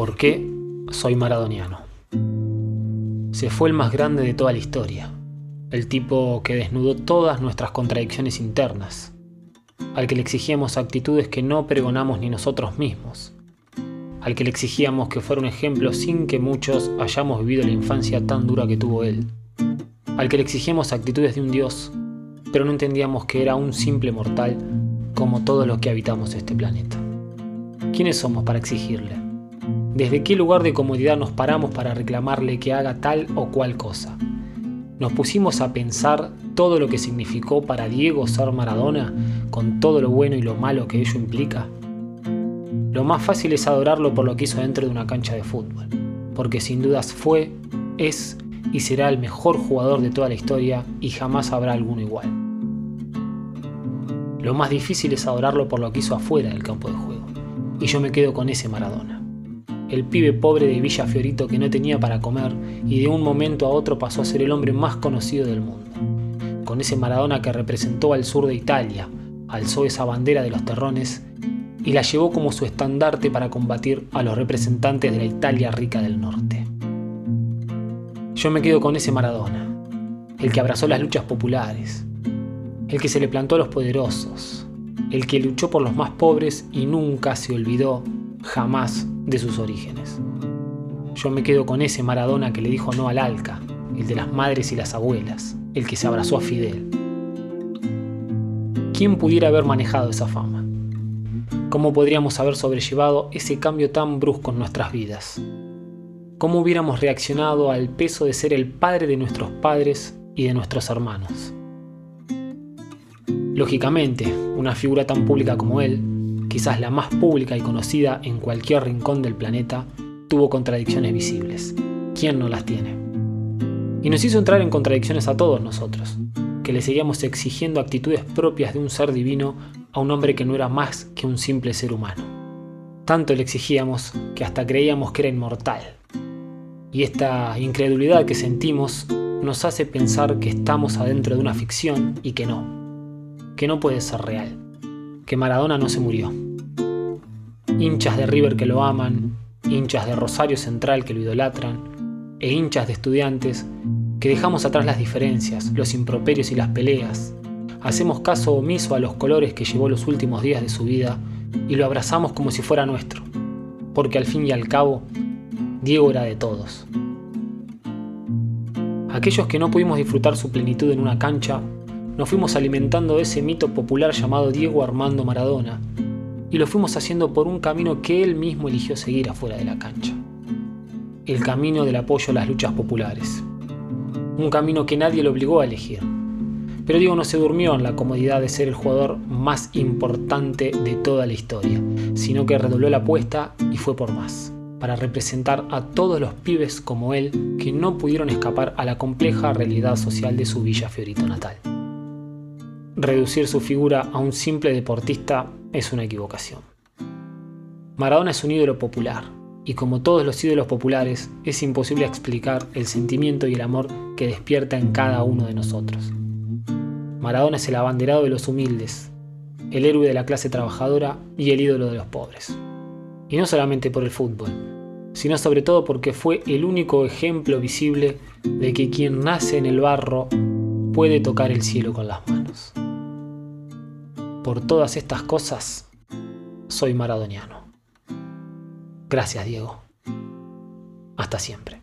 ¿Por qué soy maradoniano? Se fue el más grande de toda la historia, el tipo que desnudó todas nuestras contradicciones internas, al que le exigíamos actitudes que no pregonamos ni nosotros mismos, al que le exigíamos que fuera un ejemplo sin que muchos hayamos vivido la infancia tan dura que tuvo él, al que le exigíamos actitudes de un dios, pero no entendíamos que era un simple mortal como todos los que habitamos este planeta. ¿Quiénes somos para exigirle? ¿Desde qué lugar de comodidad nos paramos para reclamarle que haga tal o cual cosa? ¿Nos pusimos a pensar todo lo que significó para Diego ser Maradona, con todo lo bueno y lo malo que ello implica? Lo más fácil es adorarlo por lo que hizo dentro de una cancha de fútbol, porque sin dudas fue, es y será el mejor jugador de toda la historia y jamás habrá alguno igual. Lo más difícil es adorarlo por lo que hizo afuera del campo de juego, y yo me quedo con ese Maradona el pibe pobre de Villa Fiorito que no tenía para comer y de un momento a otro pasó a ser el hombre más conocido del mundo. Con ese Maradona que representó al sur de Italia, alzó esa bandera de los terrones y la llevó como su estandarte para combatir a los representantes de la Italia rica del norte. Yo me quedo con ese Maradona, el que abrazó las luchas populares, el que se le plantó a los poderosos, el que luchó por los más pobres y nunca se olvidó, jamás, de sus orígenes. Yo me quedo con ese Maradona que le dijo no al Alca, el de las madres y las abuelas, el que se abrazó a Fidel. ¿Quién pudiera haber manejado esa fama? ¿Cómo podríamos haber sobrellevado ese cambio tan brusco en nuestras vidas? ¿Cómo hubiéramos reaccionado al peso de ser el padre de nuestros padres y de nuestros hermanos? Lógicamente, una figura tan pública como él quizás la más pública y conocida en cualquier rincón del planeta, tuvo contradicciones visibles. ¿Quién no las tiene? Y nos hizo entrar en contradicciones a todos nosotros, que le seguíamos exigiendo actitudes propias de un ser divino a un hombre que no era más que un simple ser humano. Tanto le exigíamos que hasta creíamos que era inmortal. Y esta incredulidad que sentimos nos hace pensar que estamos adentro de una ficción y que no, que no puede ser real que Maradona no se murió. Hinchas de River que lo aman, hinchas de Rosario Central que lo idolatran, e hinchas de estudiantes que dejamos atrás las diferencias, los improperios y las peleas. Hacemos caso omiso a los colores que llevó los últimos días de su vida y lo abrazamos como si fuera nuestro, porque al fin y al cabo, Diego era de todos. Aquellos que no pudimos disfrutar su plenitud en una cancha nos fuimos alimentando de ese mito popular llamado Diego Armando Maradona, y lo fuimos haciendo por un camino que él mismo eligió seguir afuera de la cancha. El camino del apoyo a las luchas populares. Un camino que nadie lo obligó a elegir. Pero Diego no se durmió en la comodidad de ser el jugador más importante de toda la historia, sino que redobló la apuesta y fue por más, para representar a todos los pibes como él que no pudieron escapar a la compleja realidad social de su Villa Fiorito natal reducir su figura a un simple deportista es una equivocación. Maradona es un ídolo popular, y como todos los ídolos populares, es imposible explicar el sentimiento y el amor que despierta en cada uno de nosotros. Maradona es el abanderado de los humildes, el héroe de la clase trabajadora y el ídolo de los pobres. Y no solamente por el fútbol, sino sobre todo porque fue el único ejemplo visible de que quien nace en el barro puede tocar el cielo con las manos. Por todas estas cosas, soy maradoniano. Gracias, Diego. Hasta siempre.